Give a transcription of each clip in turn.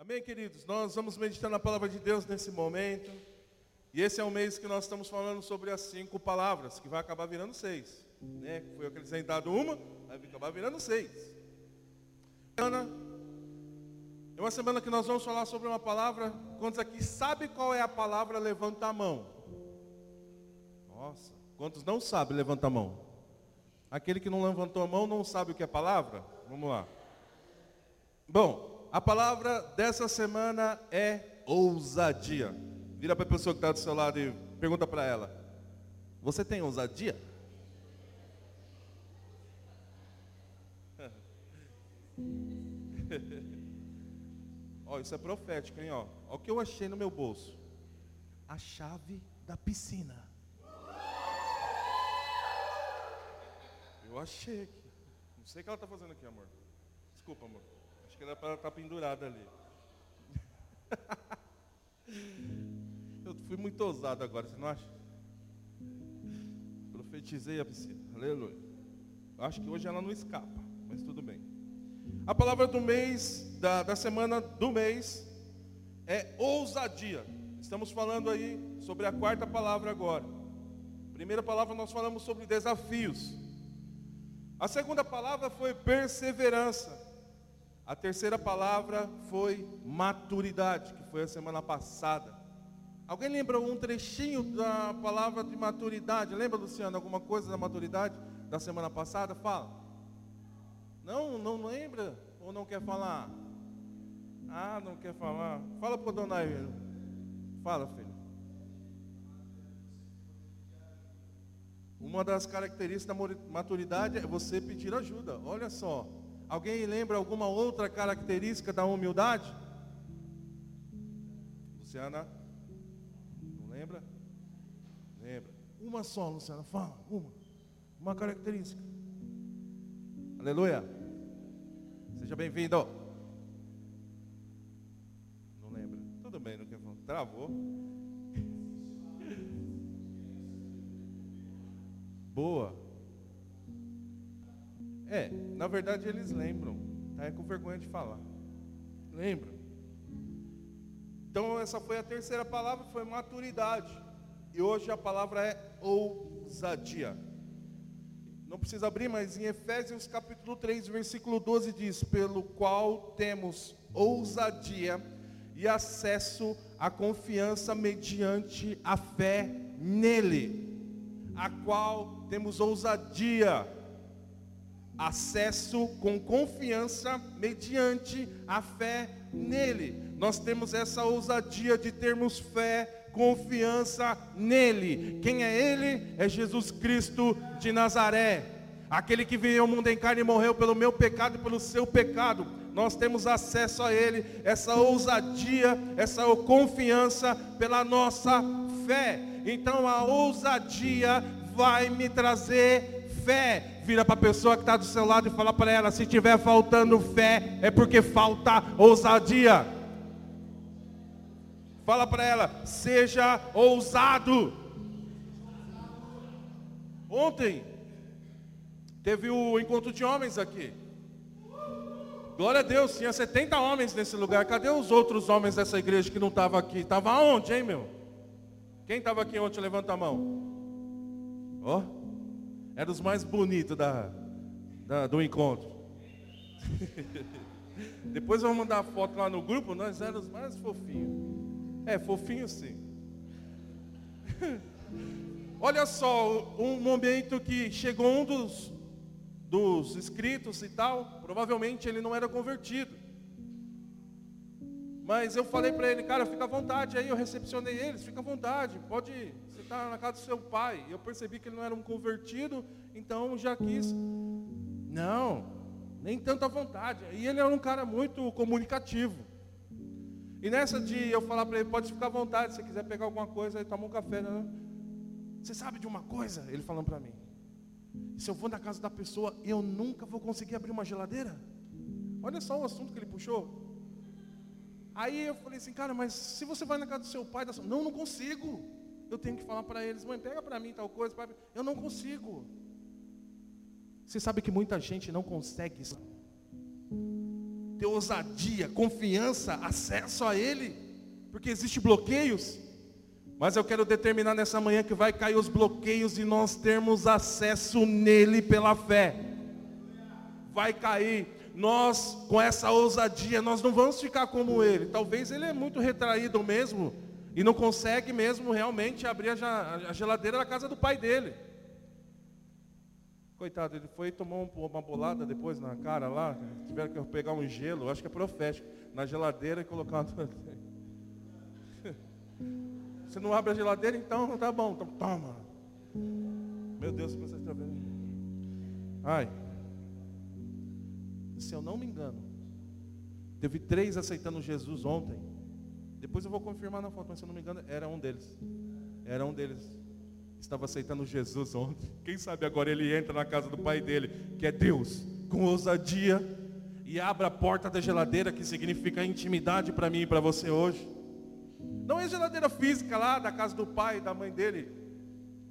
Amém, queridos? Nós vamos meditar na palavra de Deus nesse momento. E esse é o mês que nós estamos falando sobre as cinco palavras, que vai acabar virando seis. Né? Foi acrescentado uma, vai acabar virando seis. Ana, é uma semana que nós vamos falar sobre uma palavra. Quantos aqui sabe qual é a palavra? Levanta a mão. Nossa, quantos não sabem? Levanta a mão. Aquele que não levantou a mão não sabe o que é palavra? Vamos lá. Bom, a palavra dessa semana é ousadia. Vira para a pessoa que está do seu lado e pergunta para ela: Você tem ousadia? Ó, isso é profético, hein? Ó. o que eu achei no meu bolso. A chave da piscina. Eu achei aqui. Não sei o que ela está fazendo aqui, amor. Desculpa, amor. Que ela está tá pendurada ali. Eu fui muito ousado agora, você não acha? Profetizei a piscina. Aleluia. Acho que hoje ela não escapa, mas tudo bem. A palavra do mês, da, da semana do mês, é ousadia. Estamos falando aí sobre a quarta palavra agora. Primeira palavra nós falamos sobre desafios. A segunda palavra foi perseverança. A terceira palavra foi maturidade, que foi a semana passada. Alguém lembra um trechinho da palavra de maturidade? Lembra, Luciano, alguma coisa da maturidade da semana passada? Fala. Não, não lembra? Ou não quer falar? Ah, não quer falar. Fala para o Dona Fala, filho. Uma das características da maturidade é você pedir ajuda. Olha só. Alguém lembra alguma outra característica da humildade? Luciana? Lembra? Lembra. Uma só, Luciana, fala, uma. Uma característica. Aleluia. Seja bem-vindo. Não lembra? Tudo bem, não quer falar. Travou. Boa. É, na verdade eles lembram. Tá? É com vergonha de falar. Lembram? Então essa foi a terceira palavra, foi maturidade. E hoje a palavra é ousadia. Não precisa abrir, mas em Efésios capítulo 3, versículo 12 diz: "Pelo qual temos ousadia e acesso à confiança mediante a fé nele, a qual temos ousadia, acesso com confiança mediante a fé nele nós temos essa ousadia de termos fé, confiança nele. Quem é ele? É Jesus Cristo de Nazaré. Aquele que veio ao mundo em carne e morreu pelo meu pecado e pelo seu pecado. Nós temos acesso a ele, essa ousadia, essa confiança pela nossa fé. Então a ousadia vai me trazer fé. Vira para a pessoa que está do seu lado e fala para ela: se tiver faltando fé, é porque falta ousadia. Fala para ela, seja ousado. Ontem teve o encontro de homens aqui. Glória a Deus, tinha 70 homens nesse lugar. Cadê os outros homens dessa igreja que não estavam aqui? Estava onde, hein, meu? Quem estava aqui ontem? Levanta a mão. Ó, oh, era os mais bonitos da, da do encontro. Depois eu vou mandar a foto lá no grupo, nós éramos os mais fofinhos. É, fofinho sim. Olha só, um momento que chegou um dos, dos inscritos e tal, provavelmente ele não era convertido. Mas eu falei para ele, cara, fica à vontade aí, eu recepcionei eles, fica à vontade, pode na casa do seu pai. Eu percebi que ele não era um convertido, então já quis. Não, nem tanto à vontade. E ele era um cara muito comunicativo. E nessa de eu falar para ele, pode ficar à vontade, se quiser pegar alguma coisa, aí toma um café. Né? Você sabe de uma coisa? Ele falando para mim. Se eu vou na casa da pessoa, eu nunca vou conseguir abrir uma geladeira. Olha só o assunto que ele puxou. Aí eu falei assim, cara, mas se você vai na casa do seu pai, da sua... não, não consigo. Eu tenho que falar para eles, mãe, pega para mim tal coisa. Pai. Eu não consigo. Você sabe que muita gente não consegue. ter ousadia, confiança, acesso a Ele, porque existem bloqueios. Mas eu quero determinar nessa manhã que vai cair os bloqueios e nós termos acesso nele pela fé. Vai cair. Nós, com essa ousadia, nós não vamos ficar como ele. Talvez ele é muito retraído mesmo e não consegue mesmo realmente abrir a geladeira da casa do pai dele. Coitado, ele foi e tomou uma bolada depois na cara lá. Tiveram que pegar um gelo, acho que é profético, na geladeira e colocar. Você não abre a geladeira, então tá bom, então toma. Meu Deus, você está vendo? Ai. Se eu não me engano, teve três aceitando Jesus ontem. Depois eu vou confirmar na foto, mas se eu não me engano, era um deles. Era um deles estava aceitando Jesus ontem. Quem sabe agora ele entra na casa do pai dele, que é Deus, com ousadia, e abre a porta da geladeira, que significa intimidade para mim e para você hoje. Não é geladeira física lá da casa do pai e da mãe dele,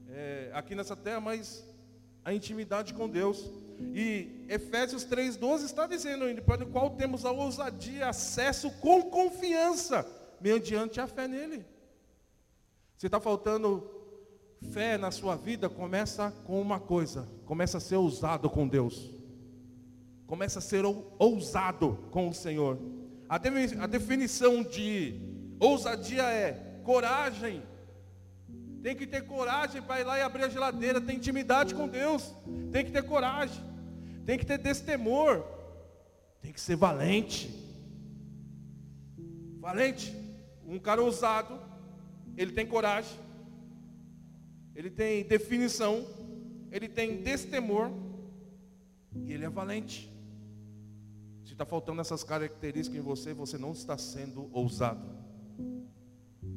é, aqui nessa terra, mas a intimidade com Deus. E Efésios 3,12 está dizendo, para o qual temos a ousadia, acesso com confiança, mediante a fé nele. Se está faltando Fé na sua vida começa com uma coisa: começa a ser ousado com Deus, começa a ser ousado com o Senhor. A definição de ousadia é coragem. Tem que ter coragem para ir lá e abrir a geladeira, tem intimidade com Deus, tem que ter coragem, tem que ter destemor, tem que ser valente. Valente, um cara ousado, ele tem coragem, ele tem definição, ele tem destemor e ele é valente. Se está faltando essas características em você, você não está sendo ousado.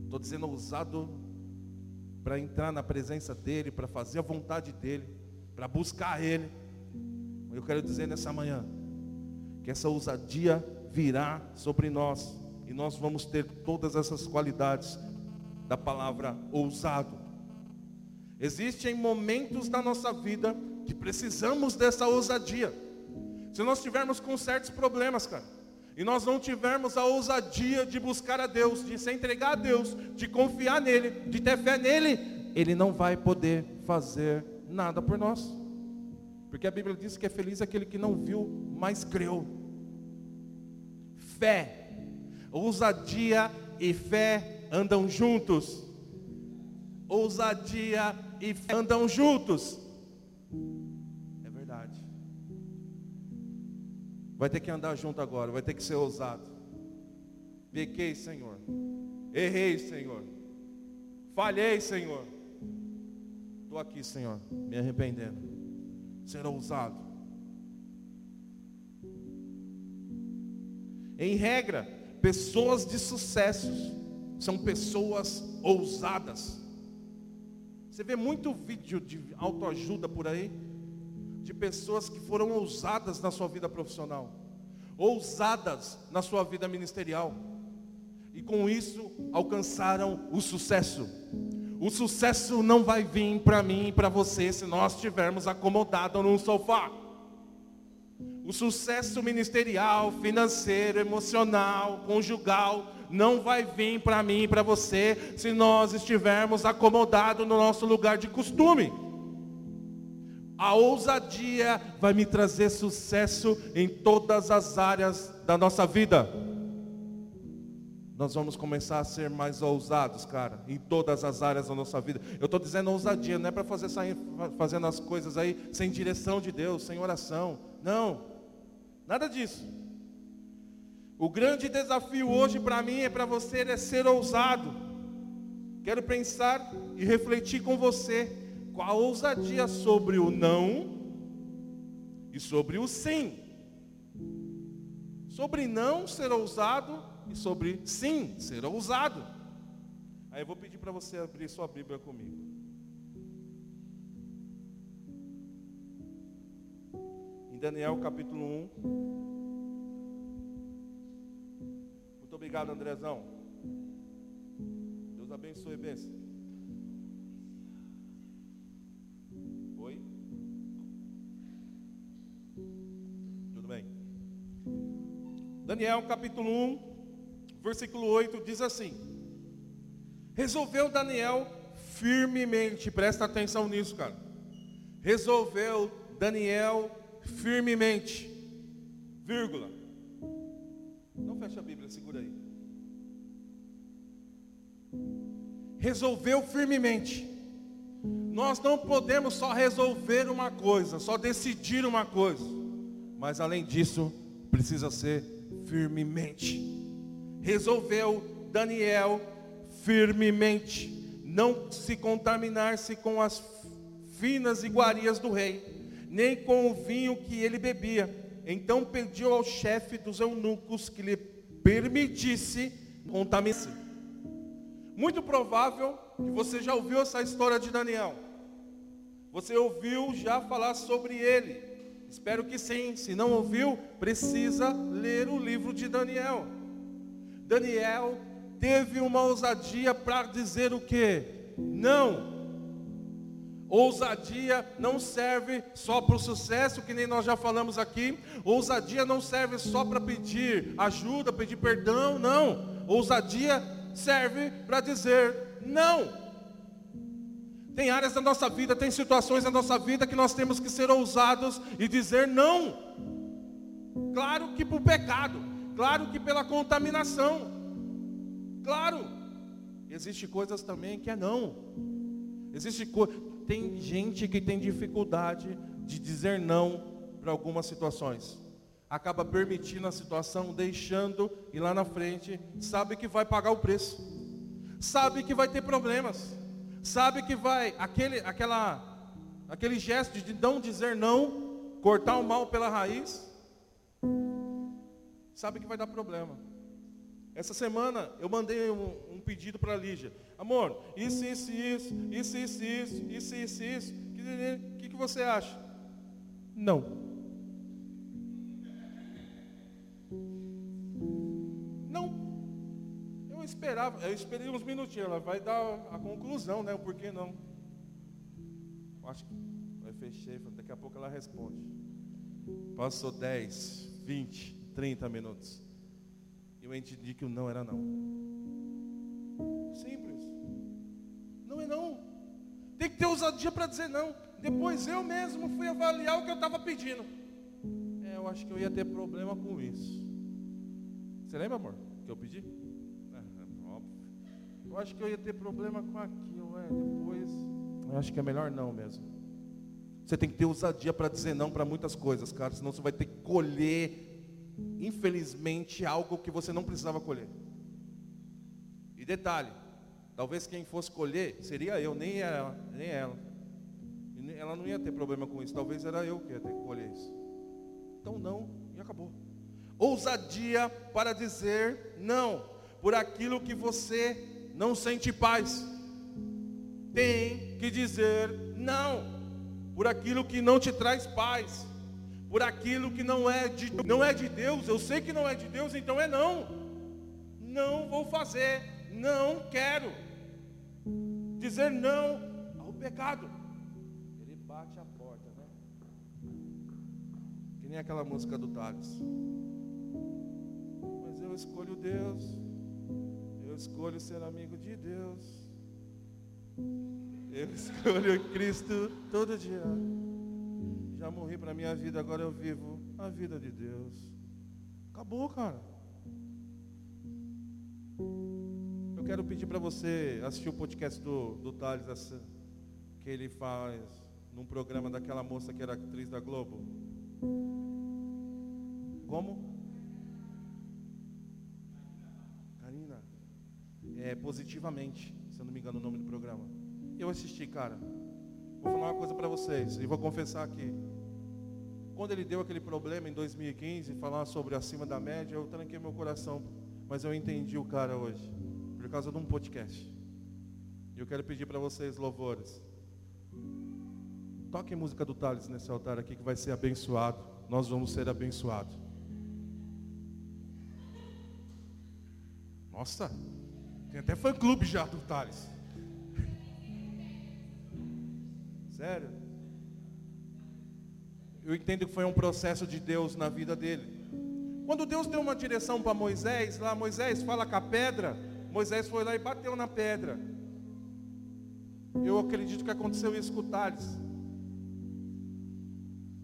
Estou dizendo ousado para entrar na presença dEle, para fazer a vontade dEle, para buscar Ele. Eu quero dizer nessa manhã que essa ousadia virá sobre nós e nós vamos ter todas essas qualidades da palavra ousado. Existem momentos da nossa vida que precisamos dessa ousadia. Se nós tivermos com certos problemas, cara, e nós não tivermos a ousadia de buscar a Deus, de se entregar a Deus, de confiar nele, de ter fé nele, ele não vai poder fazer nada por nós. Porque a Bíblia diz que é feliz aquele que não viu, mas creu. Fé, ousadia e fé andam juntos. Ousadia e andam juntos. É verdade. Vai ter que andar junto agora, vai ter que ser ousado. Pequei, Senhor. Errei, Senhor. Falhei, Senhor. Estou aqui, Senhor, me arrependendo. Ser ousado. Em regra, pessoas de sucessos são pessoas ousadas. Você vê muito vídeo de autoajuda por aí, de pessoas que foram ousadas na sua vida profissional, ousadas na sua vida ministerial, e com isso alcançaram o sucesso. O sucesso não vai vir para mim e para você se nós estivermos acomodados num sofá. O sucesso ministerial, financeiro, emocional, conjugal, não vai vir para mim e para você se nós estivermos acomodados no nosso lugar de costume. A ousadia vai me trazer sucesso em todas as áreas da nossa vida. Nós vamos começar a ser mais ousados, cara, em todas as áreas da nossa vida. Eu estou dizendo ousadia, não é para fazer sair fazendo as coisas aí sem direção de Deus, sem oração. Não, nada disso. O grande desafio hoje para mim é para você é ser ousado. Quero pensar e refletir com você com a ousadia sobre o não e sobre o sim. Sobre não ser ousado e sobre sim ser ousado. Aí eu vou pedir para você abrir sua Bíblia comigo. Daniel capítulo 1. obrigado, Andrezão. Deus abençoe, benção. Oi? Tudo bem? Daniel capítulo 1, versículo 8 diz assim: Resolveu Daniel firmemente, presta atenção nisso, cara. Resolveu Daniel firmemente, vírgula. Não fecha a Bíblia, segura aí. Resolveu firmemente. Nós não podemos só resolver uma coisa, só decidir uma coisa, mas além disso, precisa ser firmemente. Resolveu Daniel firmemente não se contaminar-se com as finas iguarias do rei, nem com o vinho que ele bebia. Então pediu ao chefe dos eunucos que lhe permitisse contaminar-se. Muito provável que você já ouviu essa história de Daniel. Você ouviu já falar sobre ele. Espero que sim. Se não ouviu, precisa ler o livro de Daniel. Daniel teve uma ousadia para dizer o que? Não. Ousadia não serve só para o sucesso, que nem nós já falamos aqui. Ousadia não serve só para pedir ajuda, pedir perdão, não. Ousadia serve para dizer não. Tem áreas da nossa vida, tem situações da nossa vida que nós temos que ser ousados e dizer não. Claro que por pecado, claro que pela contaminação. Claro. Existe coisas também que é não. Existe co... tem gente que tem dificuldade de dizer não para algumas situações. Acaba permitindo a situação, deixando e lá na frente sabe que vai pagar o preço. Sabe que vai ter problemas sabe que vai, aquele, aquela, aquele gesto de não dizer não, cortar o mal pela raiz, sabe que vai dar problema. Essa semana eu mandei um, pedido para Lígia. Amor, isso, isso, isso, isso, isso, isso, isso, isso, isso. O que, que você acha? Não. esperava, eu esperei uns minutinhos, ela vai dar a conclusão, né? O porquê não. Acho que eu fechei, daqui a pouco ela responde. Passou 10, 20, 30 minutos. Eu entendi que o não era não. Simples. Não é não. Tem que ter ousadia para dizer não. Depois eu mesmo fui avaliar o que eu estava pedindo. É, eu acho que eu ia ter problema com isso. Você lembra, amor, que eu pedi? Eu acho que eu ia ter problema com aquilo, é, depois. Eu acho que é melhor não mesmo. Você tem que ter ousadia para dizer não para muitas coisas, cara, senão você vai ter que colher, infelizmente, algo que você não precisava colher. E detalhe, talvez quem fosse colher seria eu, nem ela, nem ela. Ela não ia ter problema com isso, talvez era eu que ia ter que colher isso. Então não, e acabou. Ousadia para dizer não por aquilo que você não sente paz. Tem que dizer não por aquilo que não te traz paz, por aquilo que não é de não é de Deus. Eu sei que não é de Deus, então é não. Não vou fazer, não quero. Dizer não ao pecado. Ele bate a porta, né? Que nem aquela música do Thales. Mas eu escolho Deus. Eu escolho ser amigo de Deus. Eu escolho Cristo todo dia. Já morri para minha vida, agora eu vivo a vida de Deus. Acabou, cara. Eu quero pedir para você assistir o podcast do, do Thales, que ele faz num programa daquela moça que era atriz da Globo. Como? é, positivamente, se eu não me engano o nome do programa. Eu assisti, cara. Vou falar uma coisa para vocês e vou confessar aqui. Quando ele deu aquele problema em 2015, falar sobre acima da média, eu tranquei meu coração. Mas eu entendi o cara hoje, causa de um podcast. E eu quero pedir para vocês louvores. Toquem música do Thales nesse altar aqui que vai ser abençoado. Nós vamos ser abençoados. Nossa, tem até fã clube já do Thales. Sério? Eu entendo que foi um processo de Deus na vida dele. Quando Deus deu uma direção para Moisés, lá Moisés fala com a pedra, Moisés foi lá e bateu na pedra. Eu acredito que aconteceu isso com o Thales.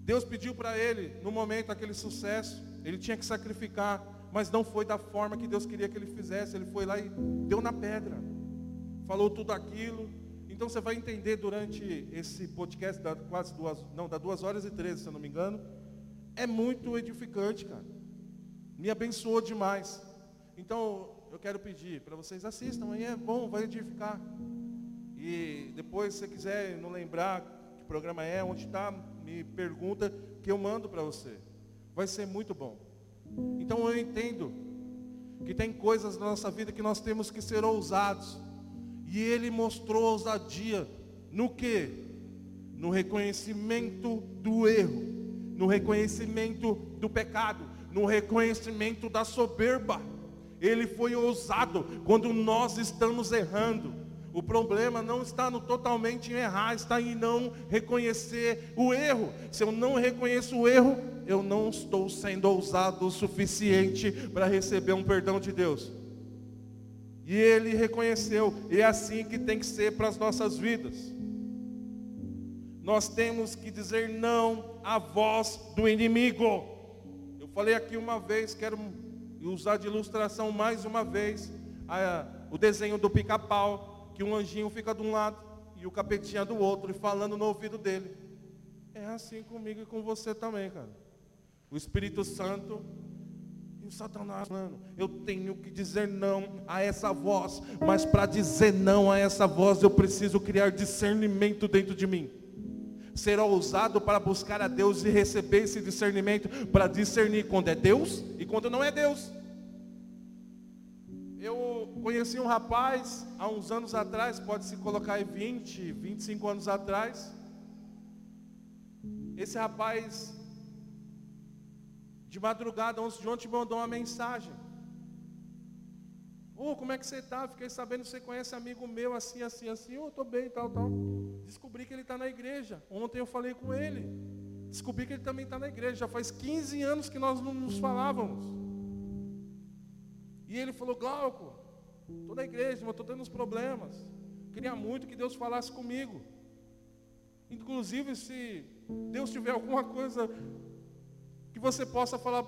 Deus pediu para ele, no momento aquele sucesso, ele tinha que sacrificar, mas não foi da forma que Deus queria que ele fizesse. Ele foi lá e deu na pedra, falou tudo aquilo. Então você vai entender durante esse podcast da quase duas, não, da duas horas e treze, se eu não me engano. É muito edificante, cara. Me abençoou demais. Então eu quero pedir para vocês assistam, aí é bom, vai edificar. E depois, se você quiser não lembrar que programa é, onde está, me pergunta que eu mando para você. Vai ser muito bom. Então eu entendo que tem coisas na nossa vida que nós temos que ser ousados. E ele mostrou ousadia no que? No reconhecimento do erro, no reconhecimento do pecado, no reconhecimento da soberba. Ele foi ousado quando nós estamos errando. O problema não está no totalmente errar, está em não reconhecer o erro. Se eu não reconheço o erro, eu não estou sendo ousado o suficiente para receber um perdão de Deus. E ele reconheceu, e é assim que tem que ser para as nossas vidas. Nós temos que dizer não à voz do inimigo. Eu falei aqui uma vez, quero usar de ilustração mais uma vez a, o desenho do pica-pau que um anjinho fica de um lado e o capetinha do outro, e falando no ouvido dele. É assim comigo e com você também, cara. O Espírito Santo e o Satanás falando, eu tenho que dizer não a essa voz, mas para dizer não a essa voz, eu preciso criar discernimento dentro de mim. Ser ousado para buscar a Deus e receber esse discernimento, para discernir quando é Deus e quando não é Deus. Eu conheci um rapaz há uns anos atrás, pode se colocar aí 20, 25 anos atrás. Esse rapaz, de madrugada, 11 de ontem, mandou uma mensagem. Ô, oh, como é que você está? Fiquei sabendo que você conhece amigo meu, assim, assim, assim. Eu oh, estou bem, tal, tal. Descobri que ele está na igreja. Ontem eu falei com ele. Descobri que ele também está na igreja. Já faz 15 anos que nós não nos falávamos. E ele falou, Glauco, estou na igreja, mas estou tendo uns problemas. Queria muito que Deus falasse comigo. Inclusive, se Deus tiver alguma coisa que você possa falar,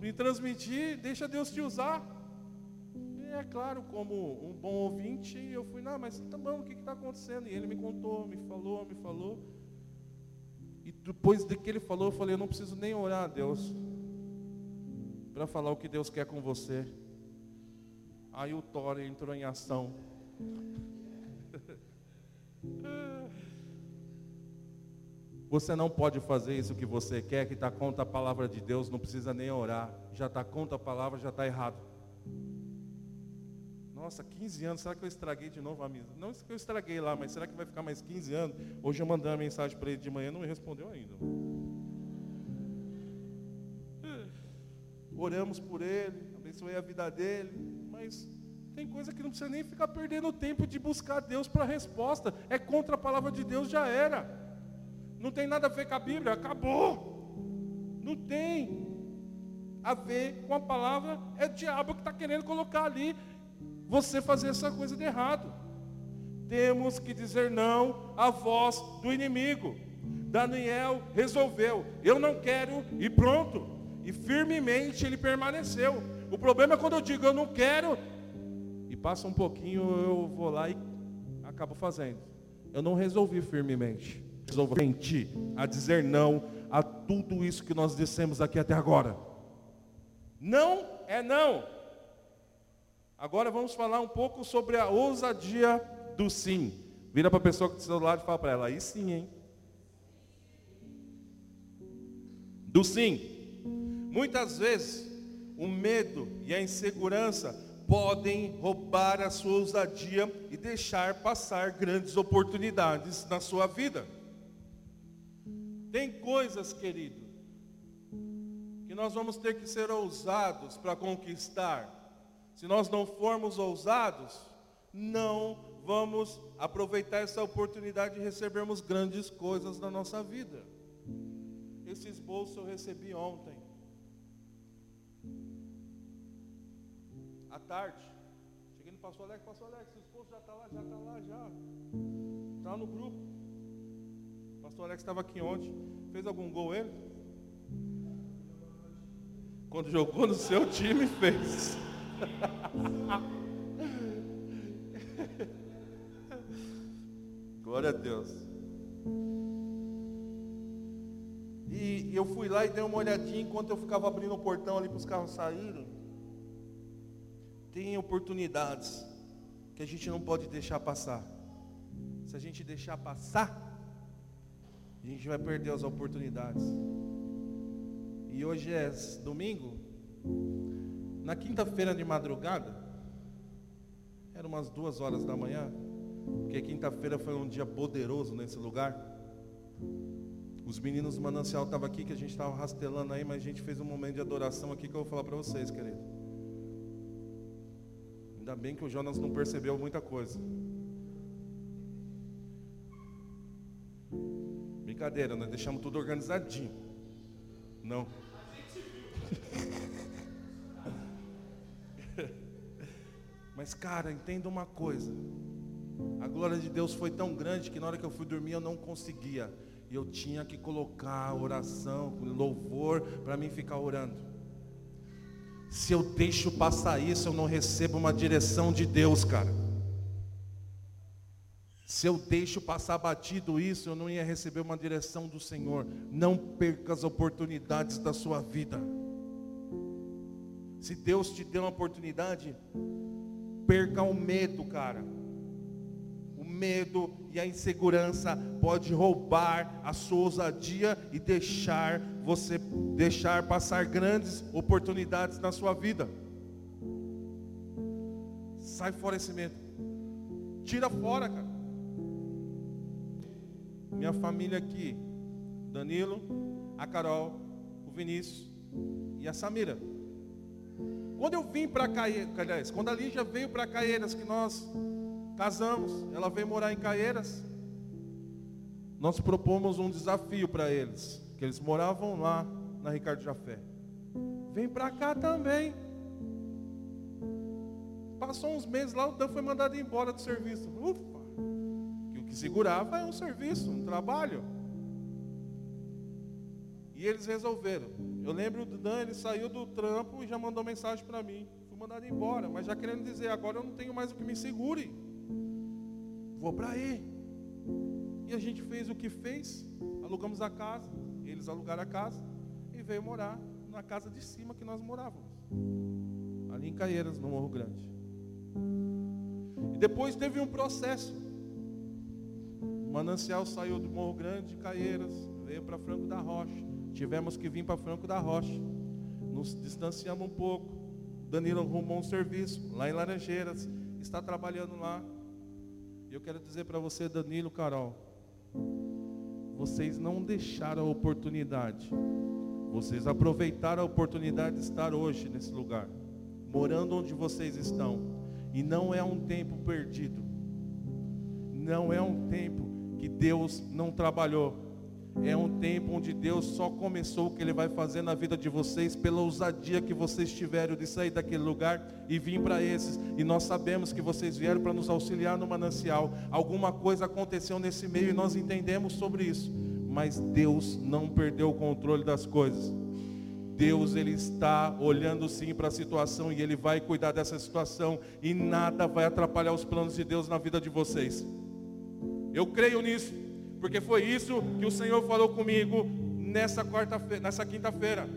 me transmitir, deixa Deus te usar. É claro, como um bom ouvinte, eu fui, não, mas tá bom, o que está acontecendo? E ele me contou, me falou, me falou. E depois de que ele falou, eu falei, eu não preciso nem orar a Deus para falar o que Deus quer com você. Aí o Thor entrou em ação. Você não pode fazer isso que você quer, que está contra a palavra de Deus, não precisa nem orar. Já está contra a palavra, já está errado. Nossa, 15 anos, será que eu estraguei de novo a mesa? Não que eu estraguei lá, mas será que vai ficar mais 15 anos? Hoje eu mandei uma mensagem para ele de manhã, não me respondeu ainda. Oramos por ele, abençoei a vida dele mas tem coisa que não precisa nem ficar perdendo tempo de buscar Deus para resposta. É contra a palavra de Deus, já era. Não tem nada a ver com a Bíblia, acabou. Não tem a ver com a palavra, é o diabo que está querendo colocar ali você fazer essa coisa de errado. Temos que dizer não à voz do inimigo. Daniel resolveu, eu não quero e pronto. E firmemente ele permaneceu. O problema é quando eu digo eu não quero, e passa um pouquinho, eu vou lá e acabo fazendo. Eu não resolvi firmemente. Resolvi a dizer não a tudo isso que nós dissemos aqui até agora. Não é não. Agora vamos falar um pouco sobre a ousadia do sim. Vira para a pessoa que está do lado e fala para ela, aí sim, hein? Do sim. Muitas vezes o medo e a insegurança podem roubar a sua ousadia e deixar passar grandes oportunidades na sua vida. Tem coisas, querido, que nós vamos ter que ser ousados para conquistar. Se nós não formos ousados, não vamos aproveitar essa oportunidade de recebermos grandes coisas na nossa vida. Esse esboço eu recebi ontem. tarde. Cheguei no pastor Alex, pastor Alex, seu esposo já está lá, já está lá, já. Está no grupo. O pastor Alex estava aqui ontem. Fez algum gol ele? Quando jogou no seu time, fez. Glória a Deus. E eu fui lá e dei uma olhadinha enquanto eu ficava abrindo o portão ali para os carros saírem. Tem oportunidades que a gente não pode deixar passar. Se a gente deixar passar, a gente vai perder as oportunidades. E hoje é domingo. Na quinta-feira de madrugada, era umas duas horas da manhã, porque quinta-feira foi um dia poderoso nesse lugar. Os meninos do Manancial estavam aqui, que a gente estava rastelando aí, mas a gente fez um momento de adoração aqui que eu vou falar para vocês, querido. Ainda bem que o Jonas não percebeu muita coisa. Brincadeira, nós deixamos tudo organizadinho. Não. Mas, cara, entenda uma coisa. A glória de Deus foi tão grande que na hora que eu fui dormir eu não conseguia. E eu tinha que colocar oração, louvor, para mim ficar orando. Se eu deixo passar isso, eu não recebo uma direção de Deus, cara. Se eu deixo passar batido isso, eu não ia receber uma direção do Senhor. Não perca as oportunidades da sua vida. Se Deus te deu uma oportunidade, perca o medo, cara. O medo e a insegurança pode roubar a sua ousadia e deixar você deixar passar grandes oportunidades na sua vida. Sai fora esse medo. Tira fora, cara. Minha família aqui, Danilo, a Carol, o Vinícius e a Samira. Quando eu vim para Caieiras, quando a Lígia veio para Caieiras, que nós casamos, ela veio morar em Caieiras, nós propomos um desafio para eles, que eles moravam lá na Ricardo Jafé. Vem para cá também. Passou uns meses lá, o Dan foi mandado embora do serviço. Ufa! Que o que segurava é um serviço, um trabalho. E eles resolveram. Eu lembro do Dan, ele saiu do trampo e já mandou mensagem para mim. Fui mandado embora, mas já querendo dizer, agora eu não tenho mais o que me segure. Vou para aí. E a gente fez o que fez, alugamos a casa, eles alugaram a casa e veio morar na casa de cima que nós morávamos. Ali em Caieiras, no Morro Grande. E depois teve um processo. O manancial saiu do Morro Grande de Caieiras, veio para Franco da Rocha. Tivemos que vir para Franco da Rocha. Nos distanciamos um pouco. Danilo arrumou um serviço lá em Laranjeiras. Está trabalhando lá. E eu quero dizer para você, Danilo, Carol. Vocês não deixaram a oportunidade. Vocês aproveitaram a oportunidade de estar hoje nesse lugar. Morando onde vocês estão. E não é um tempo perdido. Não é um tempo que Deus não trabalhou é um tempo onde Deus só começou o que Ele vai fazer na vida de vocês pela ousadia que vocês tiveram de sair daquele lugar e vir para esses. E nós sabemos que vocês vieram para nos auxiliar no manancial. Alguma coisa aconteceu nesse meio e nós entendemos sobre isso. Mas Deus não perdeu o controle das coisas. Deus ele está olhando sim para a situação e ele vai cuidar dessa situação e nada vai atrapalhar os planos de Deus na vida de vocês. Eu creio nisso porque foi isso que o Senhor falou comigo nessa quarta-feira, nessa quinta-feira.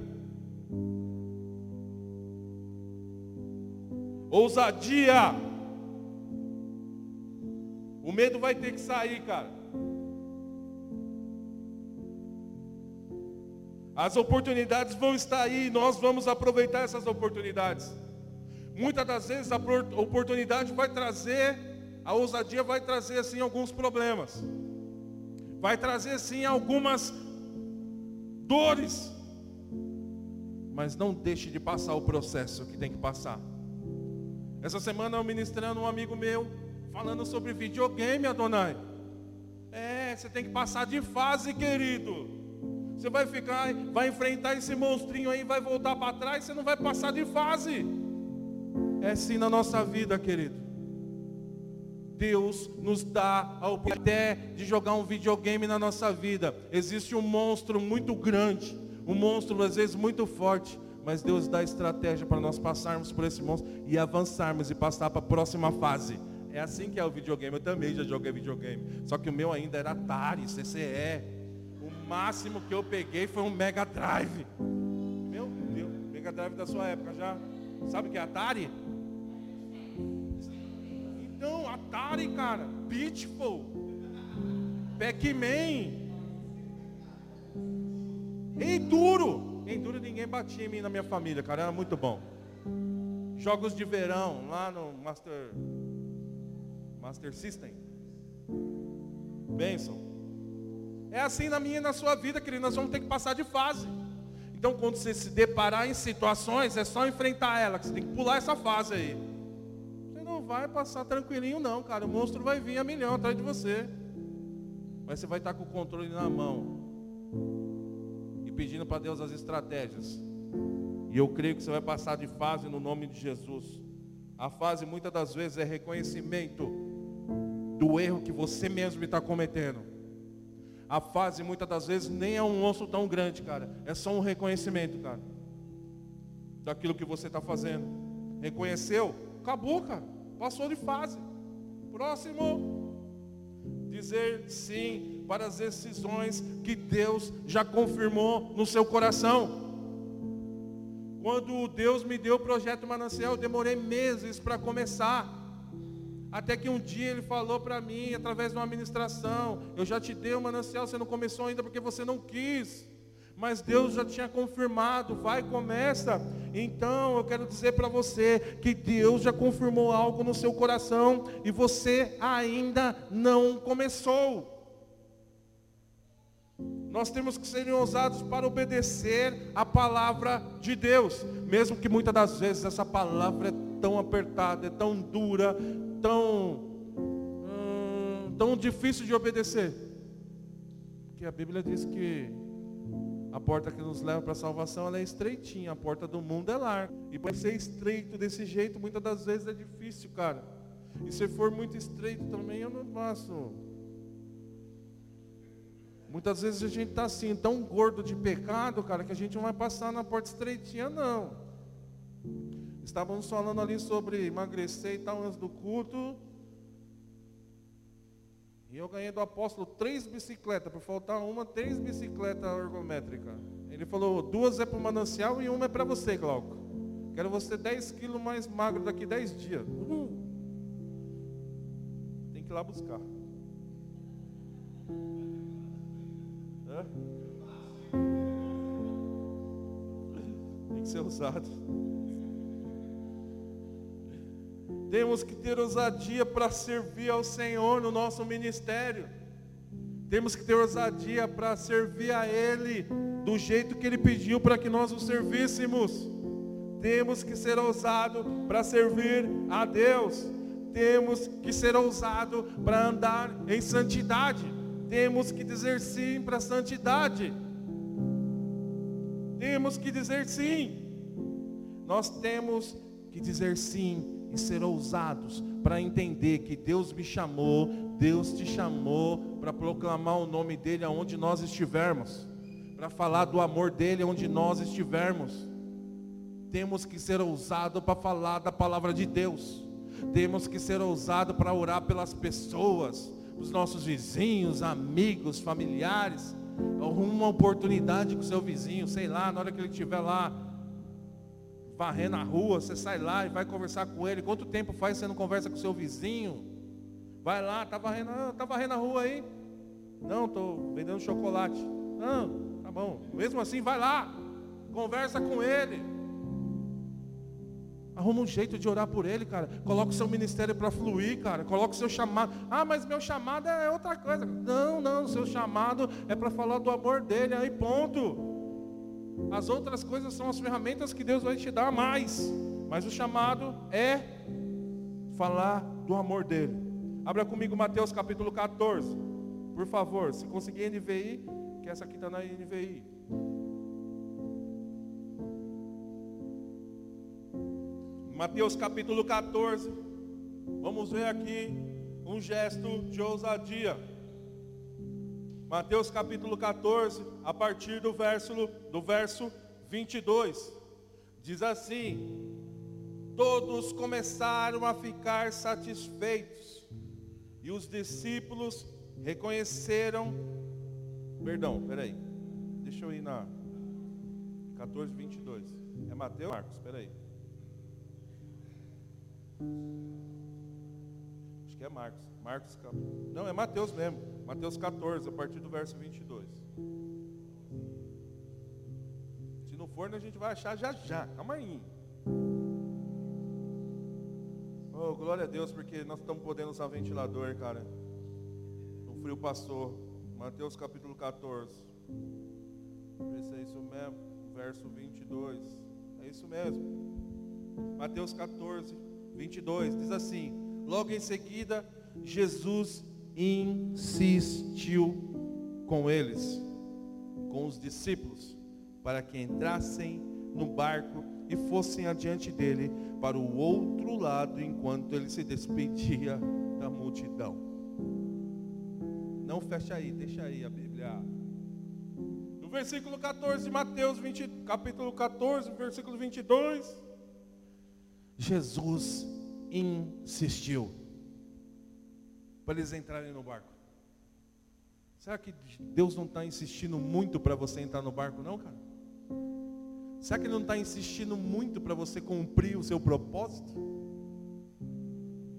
Ousadia. O medo vai ter que sair, cara. As oportunidades vão estar aí, nós vamos aproveitar essas oportunidades. Muitas das vezes a oportunidade vai trazer, a ousadia vai trazer assim alguns problemas vai trazer sim algumas dores, mas não deixe de passar o processo que tem que passar. Essa semana eu ministrando um amigo meu, falando sobre videogame, Adonai. É, você tem que passar de fase, querido. Você vai ficar, vai enfrentar esse monstrinho aí, vai voltar para trás, você não vai passar de fase. É assim na nossa vida, querido. Deus nos dá a oportunidade de jogar um videogame na nossa vida. Existe um monstro muito grande, um monstro às vezes muito forte, mas Deus dá estratégia para nós passarmos por esse monstro e avançarmos e passar para a próxima fase. É assim que é o videogame. Eu também já joguei videogame. Só que o meu ainda era Atari, CCE. O máximo que eu peguei foi um Mega Drive. Meu Deus, Mega Drive da sua época já. Sabe o que é Atari? Então, Atari, cara. Pitfall. Pac-Man. Enduro. Enduro ninguém batia em mim na minha família, cara. Era muito bom. Jogos de verão lá no Master Master System. Benção. É assim na minha e na sua vida, querido. Nós vamos ter que passar de fase. Então, quando você se deparar em situações, é só enfrentar ela, que você tem que pular essa fase aí. Vai passar tranquilinho, não, cara. O monstro vai vir a milhão atrás de você. Mas você vai estar com o controle na mão. E pedindo para Deus as estratégias. E eu creio que você vai passar de fase no nome de Jesus. A fase muitas das vezes é reconhecimento do erro que você mesmo está cometendo. A fase muitas das vezes nem é um monstro tão grande, cara. É só um reconhecimento, cara. Daquilo que você está fazendo. Reconheceu? Acabou, cara. Passou de fase. Próximo. Dizer sim para as decisões que Deus já confirmou no seu coração. Quando Deus me deu o projeto Manancial, eu demorei meses para começar. Até que um dia ele falou para mim, através de uma administração: Eu já te dei o manancial, você não começou ainda porque você não quis. Mas Deus já tinha confirmado, vai, começa. Então eu quero dizer para você que Deus já confirmou algo no seu coração e você ainda não começou. Nós temos que ser ousados para obedecer a palavra de Deus, mesmo que muitas das vezes essa palavra é tão apertada, é tão dura, tão, hum, tão difícil de obedecer? Porque a Bíblia diz que a porta que nos leva para a salvação é estreitinha, a porta do mundo é larga. E para ser estreito desse jeito, muitas das vezes é difícil, cara. E se for muito estreito também, eu não faço. Muitas vezes a gente está assim, tão gordo de pecado, cara, que a gente não vai passar na porta estreitinha, não. Estávamos falando ali sobre emagrecer e tal antes do culto. E eu ganhei do apóstolo três bicicletas, por faltar uma, três bicicletas ergométricas. Ele falou, duas é para o manancial e uma é para você, Glauco. Quero você 10 quilos mais magro daqui 10 dias. Uhum. Tem que ir lá buscar. Tem que ser usado. Temos que ter ousadia para servir ao Senhor no nosso ministério. Temos que ter ousadia para servir a Ele do jeito que Ele pediu para que nós o servíssemos. Temos que ser ousado para servir a Deus. Temos que ser ousado para andar em santidade. Temos que dizer sim para a santidade. Temos que dizer sim. Nós temos que dizer sim e ser ousados para entender que Deus me chamou, Deus te chamou para proclamar o nome dEle aonde nós estivermos, para falar do amor dEle onde nós estivermos. Temos que ser ousados para falar da palavra de Deus. Temos que ser ousados para orar pelas pessoas, os nossos vizinhos, amigos, familiares. Arruma uma oportunidade com o seu vizinho, sei lá, na hora que ele estiver lá varrendo a rua, você sai lá e vai conversar com ele. Quanto tempo faz você não conversa com seu vizinho? Vai lá, tá varrendo, ah, tá varrendo a rua aí? Não, estou vendendo chocolate. Não, tá bom. Mesmo assim, vai lá, conversa com ele. Arruma um jeito de orar por ele, cara. Coloca o seu ministério para fluir, cara. Coloca o seu chamado. Ah, mas meu chamado é outra coisa. Não, não, seu chamado é para falar do amor dele, aí ponto. As outras coisas são as ferramentas que Deus vai te dar mais. Mas o chamado é falar do amor dele. Abra comigo Mateus capítulo 14. Por favor, se conseguir NVI, que essa aqui está na NVI. Mateus capítulo 14. Vamos ver aqui um gesto de ousadia. Mateus capítulo 14, a partir do verso, do verso 22. Diz assim: Todos começaram a ficar satisfeitos, e os discípulos reconheceram. Perdão, peraí. Deixa eu ir na 14, 22. É Mateus? Marcos, peraí. Acho que é Marcos. Marcos, não, é Mateus mesmo. Mateus 14, a partir do verso 22. Se não for, a gente vai achar já já. Calma aí. Oh, glória a Deus, porque nós estamos podendo usar ventilador, cara. O frio passou. Mateus capítulo 14. Vê se é isso mesmo. Verso 22. É isso mesmo. Mateus 14, 22. Diz assim: Logo em seguida, Jesus insistiu com eles, com os discípulos, para que entrassem no barco e fossem adiante dele para o outro lado, enquanto ele se despedia da multidão. Não fecha aí, deixa aí a Bíblia. No versículo 14 de Mateus 20, capítulo 14, versículo 22, Jesus insistiu para eles entrarem no barco. Será que Deus não está insistindo muito para você entrar no barco, não, cara? Será que Ele não está insistindo muito para você cumprir o seu propósito?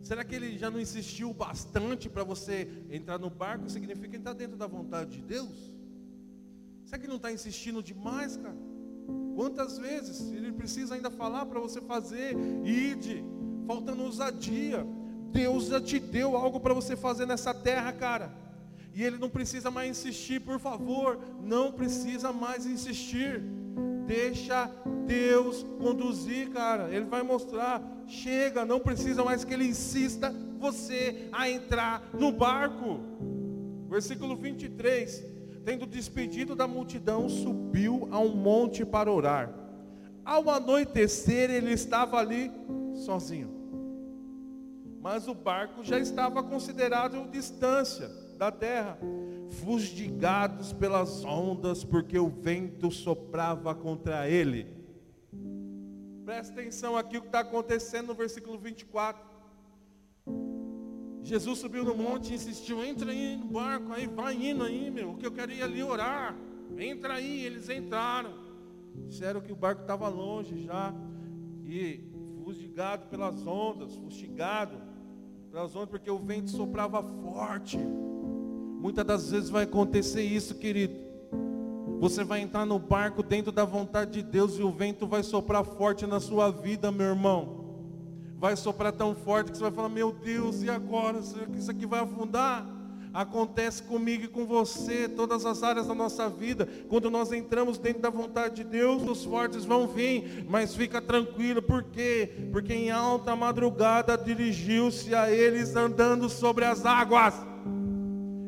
Será que Ele já não insistiu bastante para você entrar no barco? Significa entrar dentro da vontade de Deus? Será que Ele não está insistindo demais, cara? Quantas vezes Ele precisa ainda falar para você fazer? Ide, faltando ousadia. Deus já te deu algo para você fazer nessa terra, cara. E Ele não precisa mais insistir, por favor, não precisa mais insistir. Deixa Deus conduzir, cara. Ele vai mostrar. Chega, não precisa mais que Ele insista você a entrar no barco. Versículo 23. Tendo despedido da multidão, subiu a um monte para orar. Ao anoitecer, ele estava ali sozinho mas o barco já estava a considerável distância da terra, fustigados pelas ondas, porque o vento soprava contra ele. Presta atenção aqui o que está acontecendo no versículo 24. Jesus subiu no monte e insistiu: entra aí no barco, aí vai indo aí, meu, que eu quero ir ali orar. Entra aí, eles entraram. Disseram que o barco estava longe já. E fustigado pelas ondas, fustigado porque o vento soprava forte. Muitas das vezes vai acontecer isso, querido. Você vai entrar no barco dentro da vontade de Deus e o vento vai soprar forte na sua vida, meu irmão. Vai soprar tão forte que você vai falar: Meu Deus, e agora? Será que isso aqui vai afundar? Acontece comigo e com você, todas as áreas da nossa vida. Quando nós entramos dentro da vontade de Deus, os fortes vão vir, mas fica tranquilo, por quê? Porque em alta madrugada dirigiu-se a eles andando sobre as águas.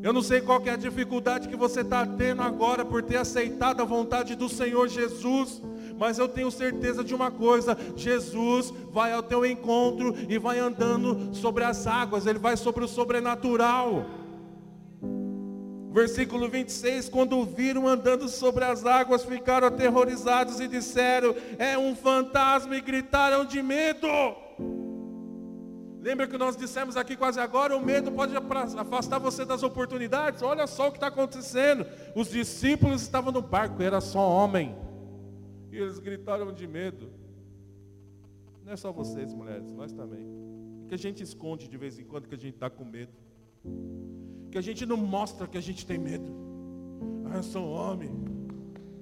Eu não sei qual é a dificuldade que você está tendo agora por ter aceitado a vontade do Senhor Jesus mas eu tenho certeza de uma coisa: Jesus vai ao teu encontro e vai andando sobre as águas, ele vai sobre o sobrenatural. Versículo 26: Quando o viram andando sobre as águas, ficaram aterrorizados e disseram: É um fantasma, e gritaram de medo. Lembra que nós dissemos aqui quase agora: o medo pode afastar você das oportunidades? Olha só o que está acontecendo. Os discípulos estavam no barco, era só homem, e eles gritaram de medo. Não é só vocês, mulheres, nós também. Que a gente esconde de vez em quando que a gente está com medo que a gente não mostra que a gente tem medo. Ah, eu sou um homem.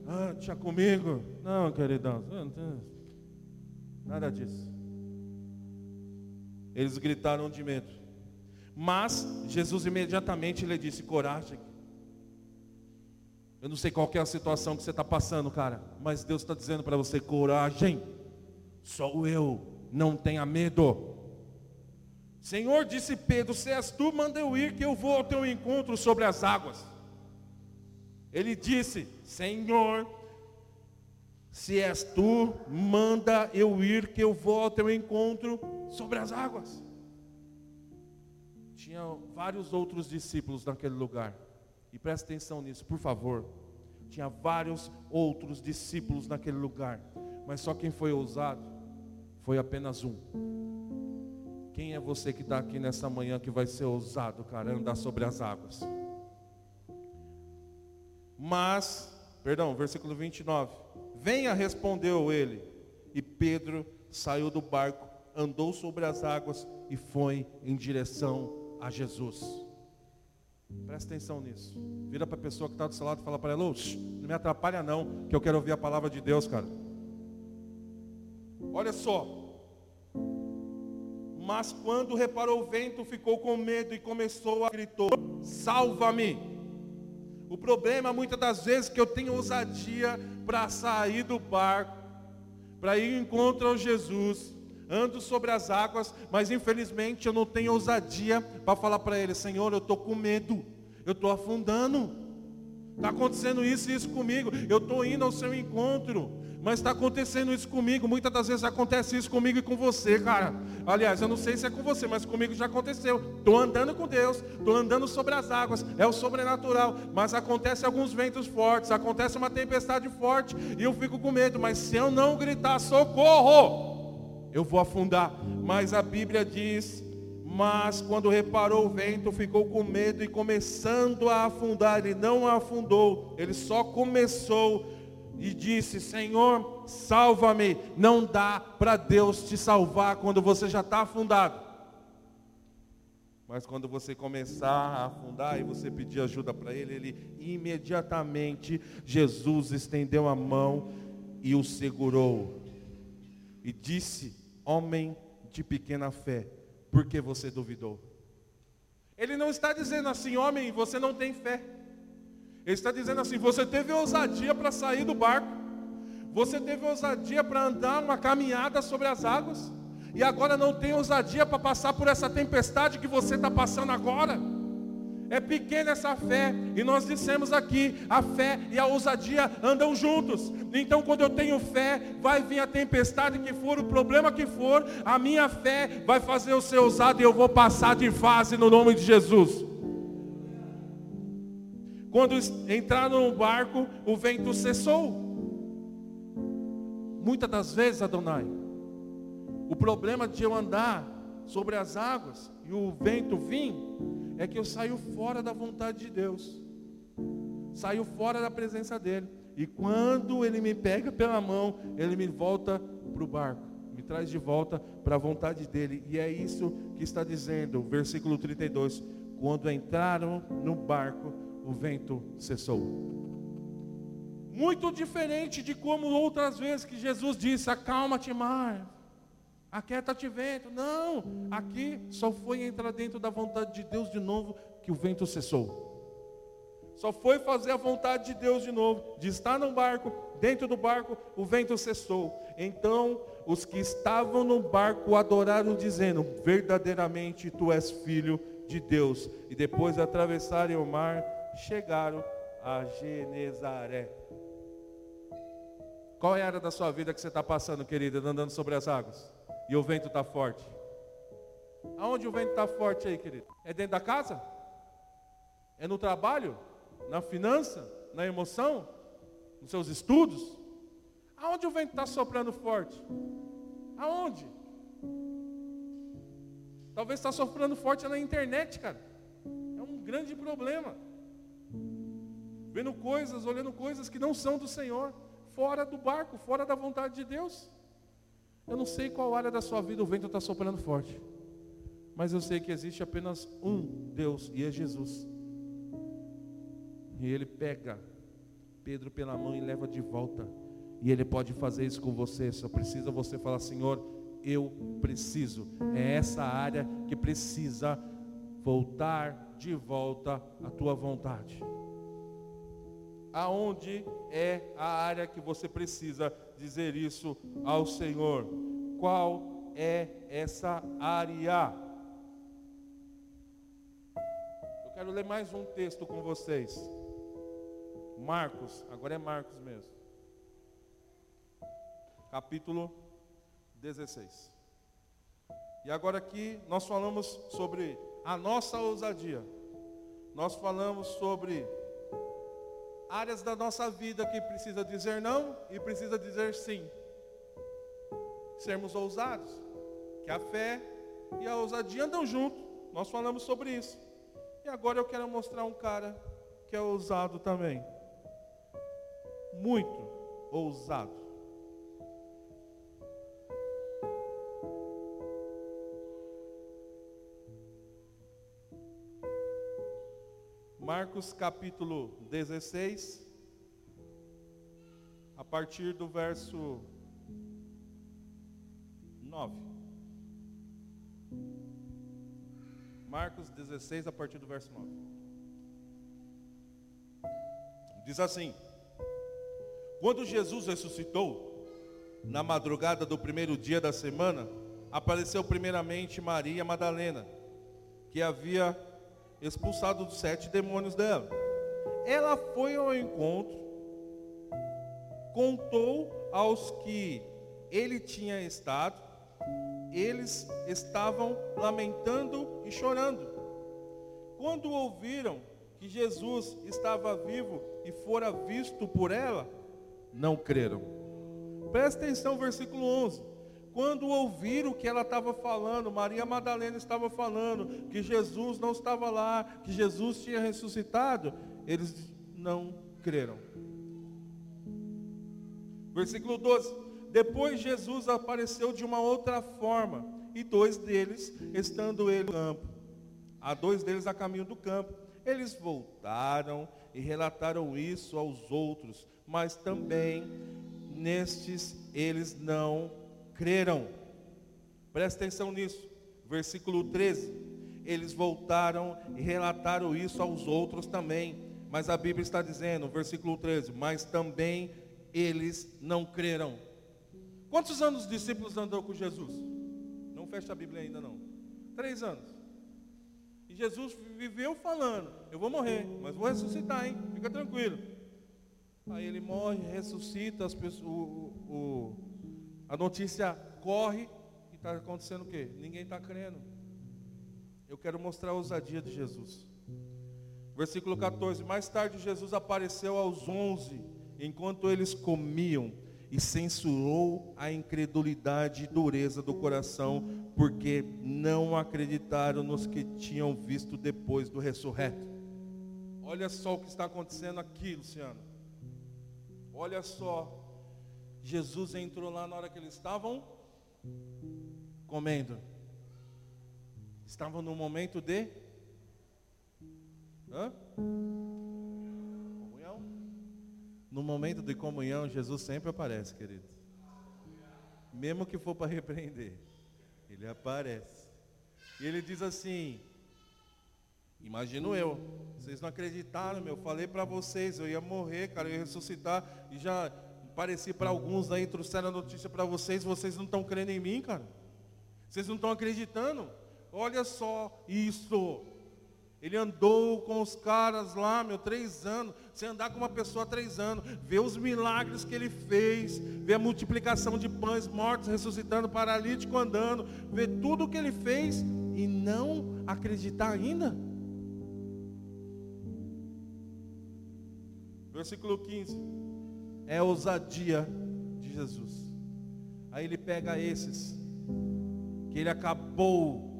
Ah, deixa comigo. Não, queridão. Nada disso. Eles gritaram de medo. Mas Jesus imediatamente lhe disse: coragem. Eu não sei qual é a situação que você está passando, cara. Mas Deus está dizendo para você: coragem. Sou eu. Não tenha medo. Senhor, disse Pedro, se és tu, manda eu ir, que eu vou ao teu encontro sobre as águas. Ele disse, Senhor, Se és tu, manda eu ir, que eu vou ao teu encontro sobre as águas. Tinha vários outros discípulos naquele lugar. E presta atenção nisso, por favor. Tinha vários outros discípulos naquele lugar. Mas só quem foi ousado foi apenas um. Quem é você que está aqui nessa manhã que vai ser ousado, cara, andar sobre as águas? Mas, perdão, versículo 29. Venha, respondeu ele. E Pedro saiu do barco, andou sobre as águas e foi em direção a Jesus. Presta atenção nisso. Vira para a pessoa que está do seu lado e fala para ela: não me atrapalha não, que eu quero ouvir a palavra de Deus, cara. Olha só. Mas quando reparou o vento, ficou com medo e começou a gritar: Salva-me! O problema muitas das vezes que eu tenho ousadia para sair do barco, para ir encontro ao Jesus, ando sobre as águas, mas infelizmente eu não tenho ousadia para falar para ele, Senhor, eu estou com medo, eu estou afundando, está acontecendo isso e isso comigo, eu estou indo ao seu encontro, mas está acontecendo isso comigo. Muitas das vezes acontece isso comigo e com você, cara. Aliás, eu não sei se é com você, mas comigo já aconteceu. Estou andando com Deus, estou andando sobre as águas, é o sobrenatural. Mas acontece alguns ventos fortes, acontece uma tempestade forte e eu fico com medo. Mas se eu não gritar socorro, eu vou afundar. Mas a Bíblia diz mas quando reparou o vento, ficou com medo e começando a afundar, ele não afundou, ele só começou e disse: Senhor, salva-me. Não dá para Deus te salvar quando você já está afundado. Mas quando você começar a afundar e você pedir ajuda para Ele, Ele imediatamente, Jesus estendeu a mão e o segurou. E disse: Homem de pequena fé, por que você duvidou? Ele não está dizendo assim, homem, você não tem fé. Ele está dizendo assim: você teve ousadia para sair do barco, você teve ousadia para andar uma caminhada sobre as águas, e agora não tem ousadia para passar por essa tempestade que você está passando agora. É pequena essa fé, e nós dissemos aqui: a fé e a ousadia andam juntos. Então, quando eu tenho fé, vai vir a tempestade que for, o problema que for, a minha fé vai fazer eu ser ousado e eu vou passar de fase no nome de Jesus. Quando entraram no barco, o vento cessou. Muitas das vezes, Adonai, o problema de eu andar sobre as águas e o vento vir, é que eu saio fora da vontade de Deus, saio fora da presença dEle. E quando Ele me pega pela mão, Ele me volta para o barco, me traz de volta para a vontade dEle. E é isso que está dizendo, versículo 32. Quando entraram no barco, o vento cessou. Muito diferente de como outras vezes que Jesus disse: Acalma-te, mar, aquieta-te, vento. Não, aqui só foi entrar dentro da vontade de Deus de novo que o vento cessou. Só foi fazer a vontade de Deus de novo, de estar no barco, dentro do barco, o vento cessou. Então, os que estavam no barco adoraram, dizendo: Verdadeiramente tu és filho de Deus. E depois de atravessarem o mar, chegaram a Genezaré. Qual é a área da sua vida que você está passando, querida, andando sobre as águas? E o vento está forte. Aonde o vento está forte aí, querido? É dentro da casa? É no trabalho? Na finança? Na emoção? Nos seus estudos? Aonde o vento está soprando forte? Aonde? Talvez está soprando forte na internet, cara. É um grande problema vendo coisas, olhando coisas que não são do Senhor, fora do barco, fora da vontade de Deus. Eu não sei qual área da sua vida o vento está soprando forte, mas eu sei que existe apenas um Deus e é Jesus. E Ele pega Pedro pela mão e leva de volta. E Ele pode fazer isso com você, só precisa você falar: Senhor, eu preciso. É essa área que precisa voltar de volta à tua vontade aonde é a área que você precisa dizer isso ao Senhor. Qual é essa área? Eu quero ler mais um texto com vocês. Marcos, agora é Marcos mesmo. capítulo 16. E agora aqui nós falamos sobre a nossa ousadia. Nós falamos sobre áreas da nossa vida que precisa dizer não e precisa dizer sim. Sermos ousados, que a fé e a ousadia andam junto. Nós falamos sobre isso. E agora eu quero mostrar um cara que é ousado também. Muito ousado. Marcos capítulo 16, a partir do verso 9. Marcos 16, a partir do verso 9. Diz assim: Quando Jesus ressuscitou, na madrugada do primeiro dia da semana, apareceu primeiramente Maria Madalena, que havia expulsado os sete demônios dela. Ela foi ao encontro, contou aos que ele tinha estado, eles estavam lamentando e chorando. Quando ouviram que Jesus estava vivo e fora visto por ela, não creram. Presta atenção, versículo 11. Quando ouviram o que ela estava falando, Maria Madalena estava falando, que Jesus não estava lá, que Jesus tinha ressuscitado, eles não creram. Versículo 12: Depois Jesus apareceu de uma outra forma, e dois deles, estando ele no campo, há dois deles a caminho do campo, eles voltaram e relataram isso aos outros, mas também nestes eles não creram. Presta atenção nisso. Versículo 13. Eles voltaram e relataram isso aos outros também. Mas a Bíblia está dizendo, versículo 13: Mas também eles não creram. Quantos anos os discípulos andou com Jesus? Não fecha a Bíblia ainda não. Três anos. E Jesus viveu falando: Eu vou morrer, mas vou ressuscitar, hein? Fica tranquilo. Aí ele morre, ressuscita, as pessoas, o, o, a notícia corre e está acontecendo o quê? Ninguém está crendo. Eu quero mostrar a ousadia de Jesus. Versículo 14: Mais tarde Jesus apareceu aos onze, enquanto eles comiam, e censurou a incredulidade e dureza do coração, porque não acreditaram nos que tinham visto depois do ressurreto. Olha só o que está acontecendo aqui, Luciano. Olha só Jesus entrou lá na hora que eles estavam comendo. Estavam no momento de Hã? comunhão. No momento de comunhão, Jesus sempre aparece, querido. Mesmo que for para repreender, ele aparece. E ele diz assim: Imagino eu, vocês não acreditaram, meu. Eu falei para vocês, eu ia morrer, cara, eu ia ressuscitar e já parecia para alguns aí, trouxeram a notícia para vocês, vocês não estão crendo em mim, cara? Vocês não estão acreditando? Olha só isso. Ele andou com os caras lá, meu, três anos. Você andar com uma pessoa três anos, ver os milagres que ele fez, ver a multiplicação de pães mortos ressuscitando, paralítico andando, ver tudo o que ele fez e não acreditar ainda? Versículo 15 é a ousadia de Jesus. Aí ele pega esses que ele acabou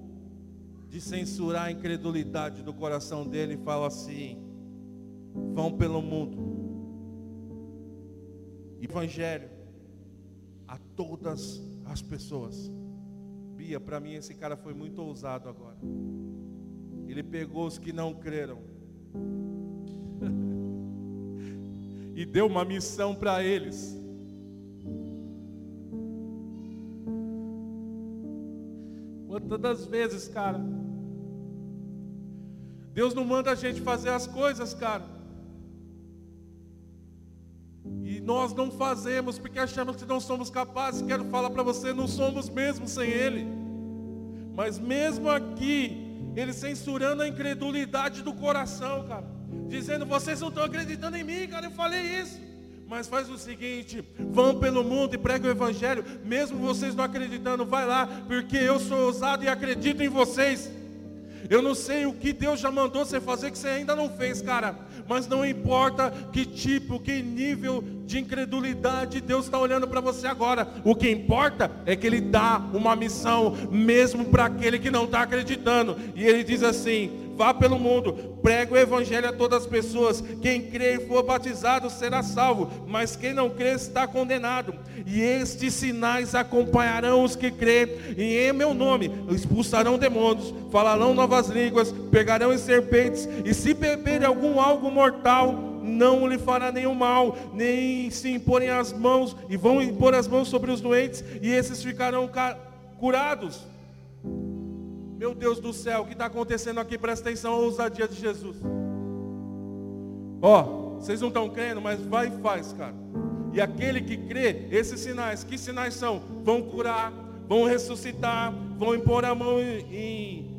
de censurar a incredulidade do coração dele e fala assim: vão pelo mundo. Evangelho a todas as pessoas. Bia, para mim esse cara foi muito ousado agora. Ele pegou os que não creram e deu uma missão para eles. Quantas das vezes, cara, Deus não manda a gente fazer as coisas, cara. E nós não fazemos porque achamos que não somos capazes. Quero falar para você, não somos mesmo sem Ele. Mas mesmo aqui, Ele censurando a incredulidade do coração, cara dizendo: Vocês não estão acreditando em mim, cara. Eu falei isso. Mas faz o seguinte, vão pelo mundo e preguem o evangelho, mesmo vocês não acreditando, vai lá, porque eu sou ousado e acredito em vocês. Eu não sei o que Deus já mandou você fazer que você ainda não fez, cara. Mas não importa que tipo, que nível de incredulidade Deus está olhando para você agora. O que importa é que Ele dá uma missão, mesmo para aquele que não está acreditando. E Ele diz assim: Vá pelo mundo, pregue o evangelho a todas as pessoas. Quem crê e for batizado será salvo, mas quem não crê está condenado. E estes sinais acompanharão os que crê, e em meu nome expulsarão demônios, falarão novas línguas, pegarão em serpentes, e se beberem algum algo mortal, não lhe fará nenhum mal, nem se imporem as mãos, e vão impor as mãos sobre os doentes, e esses ficarão curados. Meu Deus do céu, o que está acontecendo aqui? Presta atenção à ousadia de Jesus. Ó, oh, vocês não estão crendo, mas vai e faz, cara. E aquele que crê, esses sinais, que sinais são? Vão curar, vão ressuscitar, vão impor a mão em,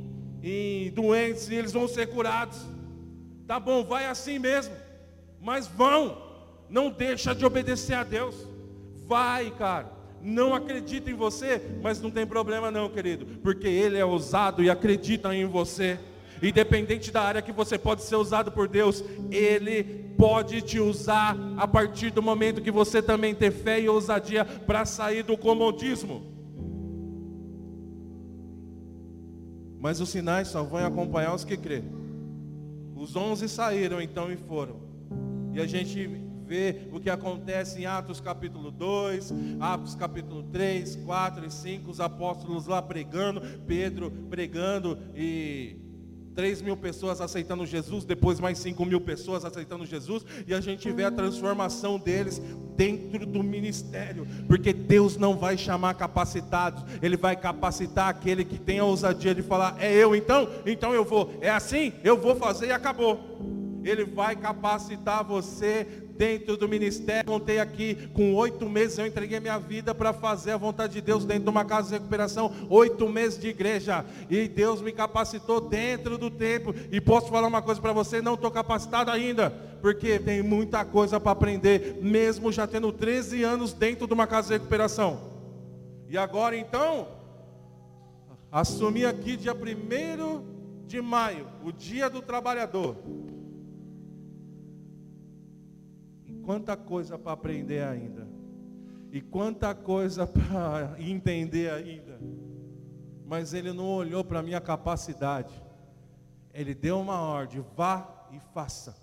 em doentes e eles vão ser curados. Tá bom, vai assim mesmo. Mas vão, não deixa de obedecer a Deus. Vai, cara não acredita em você, mas não tem problema não, querido, porque ele é ousado e acredita em você. Independente da área que você pode ser usado por Deus, Ele pode te usar a partir do momento que você também ter fé e ousadia para sair do comodismo. Mas os sinais só vão acompanhar os que crê. Os onze saíram então e foram. E a gente ver o que acontece em Atos capítulo 2, Atos capítulo 3, 4 e 5, os apóstolos lá pregando, Pedro pregando e 3 mil pessoas aceitando Jesus, depois mais 5 mil pessoas aceitando Jesus, e a gente vê a transformação deles dentro do ministério, porque Deus não vai chamar capacitados, Ele vai capacitar aquele que tem a ousadia de falar: é eu então? Então eu vou, é assim? Eu vou fazer e acabou. Ele vai capacitar você dentro do ministério. Contei aqui, com oito meses eu entreguei minha vida para fazer a vontade de Deus dentro de uma casa de recuperação. Oito meses de igreja. E Deus me capacitou dentro do tempo. E posso falar uma coisa para você: não estou capacitado ainda. Porque tem muita coisa para aprender, mesmo já tendo 13 anos dentro de uma casa de recuperação. E agora então, assumi aqui dia 1 de maio, o dia do trabalhador. Quanta coisa para aprender ainda. E quanta coisa para entender ainda. Mas ele não olhou para a minha capacidade. Ele deu uma ordem, vá e faça.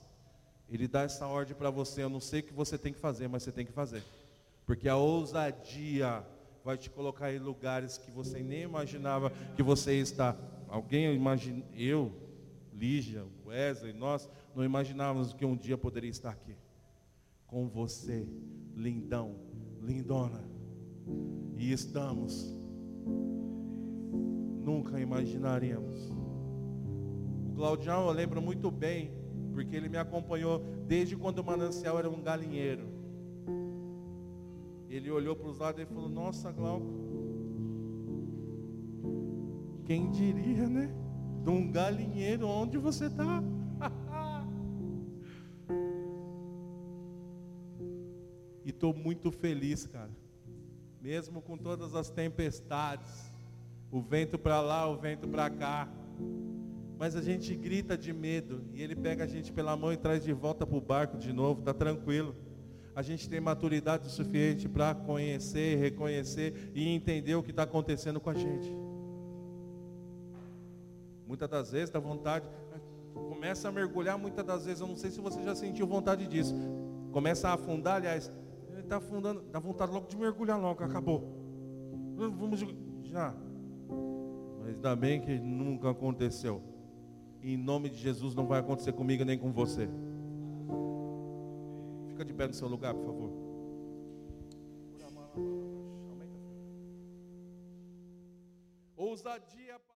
Ele dá essa ordem para você. Eu não sei o que você tem que fazer, mas você tem que fazer. Porque a ousadia vai te colocar em lugares que você nem imaginava que você está. Alguém imagina, eu, Lígia, Wesley, nós não imaginávamos que um dia poderia estar aqui com você, lindão, lindona. E estamos. Nunca imaginaríamos. O Claudião eu lembro muito bem, porque ele me acompanhou desde quando o manancial era um galinheiro. Ele olhou para os lados e falou: Nossa, Glauco, quem diria, né? De um galinheiro, onde você está? Estou muito feliz, cara. Mesmo com todas as tempestades, o vento para lá, o vento para cá. Mas a gente grita de medo e ele pega a gente pela mão e traz de volta para o barco de novo, tá tranquilo. A gente tem maturidade suficiente para conhecer, reconhecer e entender o que está acontecendo com a gente. Muitas das vezes dá vontade, começa a mergulhar, muitas das vezes, eu não sei se você já sentiu vontade disso. Começa a afundar, aliás, está afundando, dá vontade logo de mergulhar logo, acabou. Vamos já. Mas ainda bem que nunca aconteceu. Em nome de Jesus não vai acontecer comigo nem com você. Fica de pé no seu lugar, por favor. Ousadia.